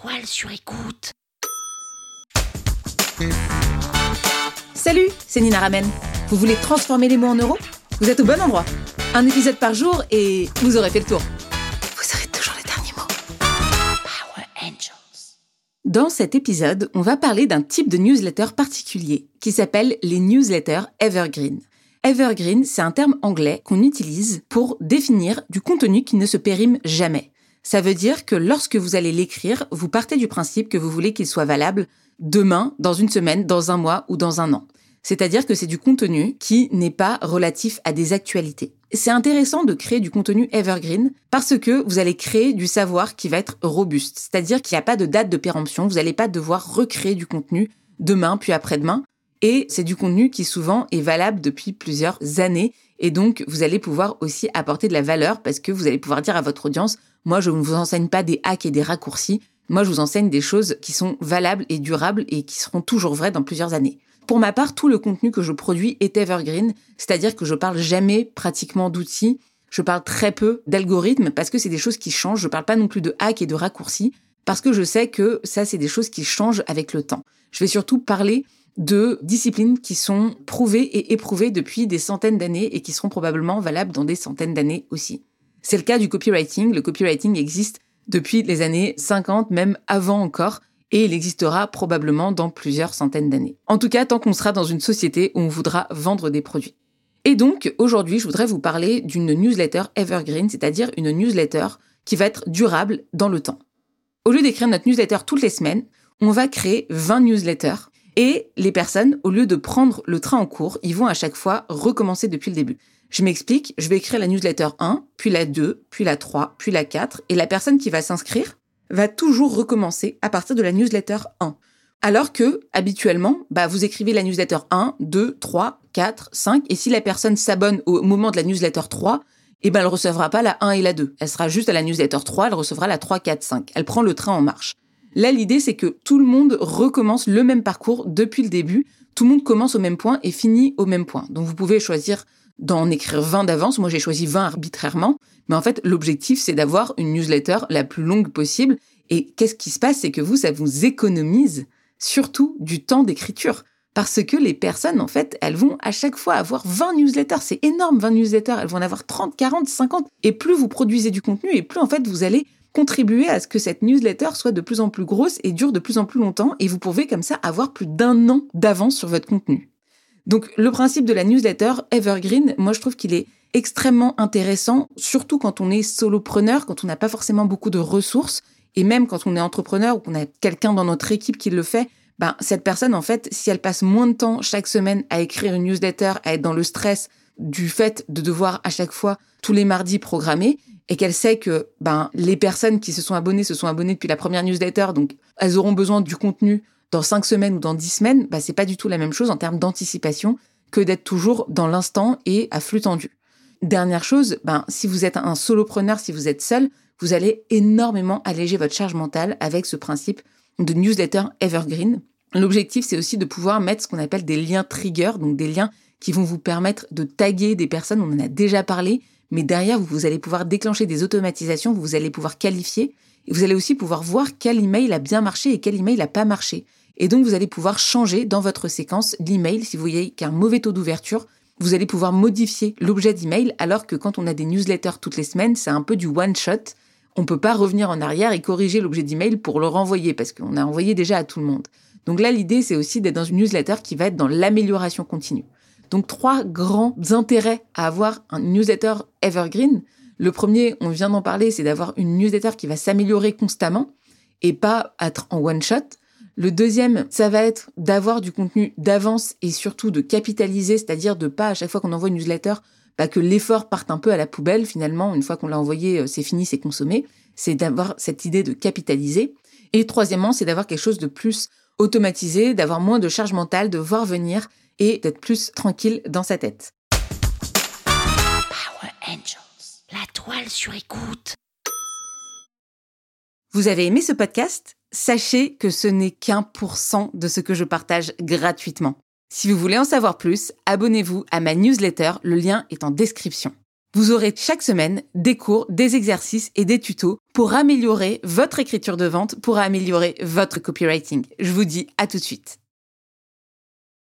toile sur écoute. Salut, c'est Nina Ramen. Vous voulez transformer les mots en euros? Vous êtes au bon endroit. Un épisode par jour et vous aurez fait le tour. Vous aurez toujours les derniers mots. Power Angels. Dans cet épisode, on va parler d'un type de newsletter particulier qui s'appelle les newsletters evergreen. Evergreen, c'est un terme anglais qu'on utilise pour définir du contenu qui ne se périme jamais. Ça veut dire que lorsque vous allez l'écrire, vous partez du principe que vous voulez qu'il soit valable demain, dans une semaine, dans un mois ou dans un an. C'est-à-dire que c'est du contenu qui n'est pas relatif à des actualités. C'est intéressant de créer du contenu evergreen parce que vous allez créer du savoir qui va être robuste. C'est-à-dire qu'il n'y a pas de date de péremption, vous n'allez pas devoir recréer du contenu demain puis après-demain. Et c'est du contenu qui souvent est valable depuis plusieurs années. Et donc, vous allez pouvoir aussi apporter de la valeur parce que vous allez pouvoir dire à votre audience, moi, je ne vous enseigne pas des hacks et des raccourcis. Moi, je vous enseigne des choses qui sont valables et durables et qui seront toujours vraies dans plusieurs années. Pour ma part, tout le contenu que je produis est evergreen, c'est-à-dire que je parle jamais pratiquement d'outils, je parle très peu d'algorithmes parce que c'est des choses qui changent. Je parle pas non plus de hacks et de raccourcis parce que je sais que ça, c'est des choses qui changent avec le temps. Je vais surtout parler de disciplines qui sont prouvées et éprouvées depuis des centaines d'années et qui seront probablement valables dans des centaines d'années aussi. C'est le cas du copywriting. Le copywriting existe depuis les années 50, même avant encore, et il existera probablement dans plusieurs centaines d'années. En tout cas, tant qu'on sera dans une société où on voudra vendre des produits. Et donc, aujourd'hui, je voudrais vous parler d'une newsletter evergreen, c'est-à-dire une newsletter qui va être durable dans le temps. Au lieu d'écrire notre newsletter toutes les semaines, on va créer 20 newsletters et les personnes, au lieu de prendre le train en cours, ils vont à chaque fois recommencer depuis le début. Je m'explique, je vais écrire la newsletter 1, puis la 2, puis la 3, puis la 4, et la personne qui va s'inscrire va toujours recommencer à partir de la newsletter 1. Alors que, habituellement, bah, vous écrivez la newsletter 1, 2, 3, 4, 5, et si la personne s'abonne au moment de la newsletter 3, eh ben, elle recevra pas la 1 et la 2. Elle sera juste à la newsletter 3, elle recevra la 3, 4, 5. Elle prend le train en marche. Là, l'idée, c'est que tout le monde recommence le même parcours depuis le début. Tout le monde commence au même point et finit au même point. Donc, vous pouvez choisir d'en écrire 20 d'avance. Moi, j'ai choisi 20 arbitrairement. Mais en fait, l'objectif, c'est d'avoir une newsletter la plus longue possible. Et qu'est-ce qui se passe? C'est que vous, ça vous économise surtout du temps d'écriture. Parce que les personnes, en fait, elles vont à chaque fois avoir 20 newsletters. C'est énorme, 20 newsletters. Elles vont en avoir 30, 40, 50. Et plus vous produisez du contenu, et plus, en fait, vous allez contribuer à ce que cette newsletter soit de plus en plus grosse et dure de plus en plus longtemps. Et vous pouvez, comme ça, avoir plus d'un an d'avance sur votre contenu. Donc le principe de la newsletter Evergreen, moi je trouve qu'il est extrêmement intéressant, surtout quand on est solopreneur, quand on n'a pas forcément beaucoup de ressources, et même quand on est entrepreneur ou qu'on a quelqu'un dans notre équipe qui le fait, ben, cette personne, en fait, si elle passe moins de temps chaque semaine à écrire une newsletter, à être dans le stress du fait de devoir à chaque fois, tous les mardis, programmer, et qu'elle sait que ben, les personnes qui se sont abonnées se sont abonnées depuis la première newsletter, donc elles auront besoin du contenu dans cinq semaines ou dans dix semaines, bah, c'est pas du tout la même chose en termes d'anticipation que d'être toujours dans l'instant et à flux tendu. Dernière chose, ben, si vous êtes un solopreneur, si vous êtes seul, vous allez énormément alléger votre charge mentale avec ce principe de newsletter evergreen. L'objectif, c'est aussi de pouvoir mettre ce qu'on appelle des liens trigger, donc des liens qui vont vous permettre de taguer des personnes, on en a déjà parlé, mais derrière, vous allez pouvoir déclencher des automatisations, vous allez pouvoir qualifier, et vous allez aussi pouvoir voir quel email a bien marché et quel email n'a pas marché. Et donc, vous allez pouvoir changer dans votre séquence l'email. Si vous voyez qu'il y a un mauvais taux d'ouverture, vous allez pouvoir modifier l'objet d'email, alors que quand on a des newsletters toutes les semaines, c'est un peu du one shot. On ne peut pas revenir en arrière et corriger l'objet d'email pour le renvoyer, parce qu'on a envoyé déjà à tout le monde. Donc là, l'idée, c'est aussi d'être dans une newsletter qui va être dans l'amélioration continue. Donc trois grands intérêts à avoir un newsletter evergreen. Le premier, on vient d'en parler, c'est d'avoir une newsletter qui va s'améliorer constamment et pas être en one shot. Le deuxième, ça va être d'avoir du contenu d'avance et surtout de capitaliser, c'est-à-dire de pas à chaque fois qu'on envoie une newsletter, bah, que l'effort parte un peu à la poubelle finalement. Une fois qu'on l'a envoyé, euh, c'est fini, c'est consommé. C'est d'avoir cette idée de capitaliser. Et troisièmement, c'est d'avoir quelque chose de plus automatisé, d'avoir moins de charge mentale, de voir venir et d'être plus tranquille dans sa tête. Power Angels. La toile sur écoute. Vous avez aimé ce podcast? Sachez que ce n'est qu'un pour cent de ce que je partage gratuitement. Si vous voulez en savoir plus, abonnez-vous à ma newsletter, le lien est en description. Vous aurez chaque semaine des cours, des exercices et des tutos pour améliorer votre écriture de vente, pour améliorer votre copywriting. Je vous dis à tout de suite.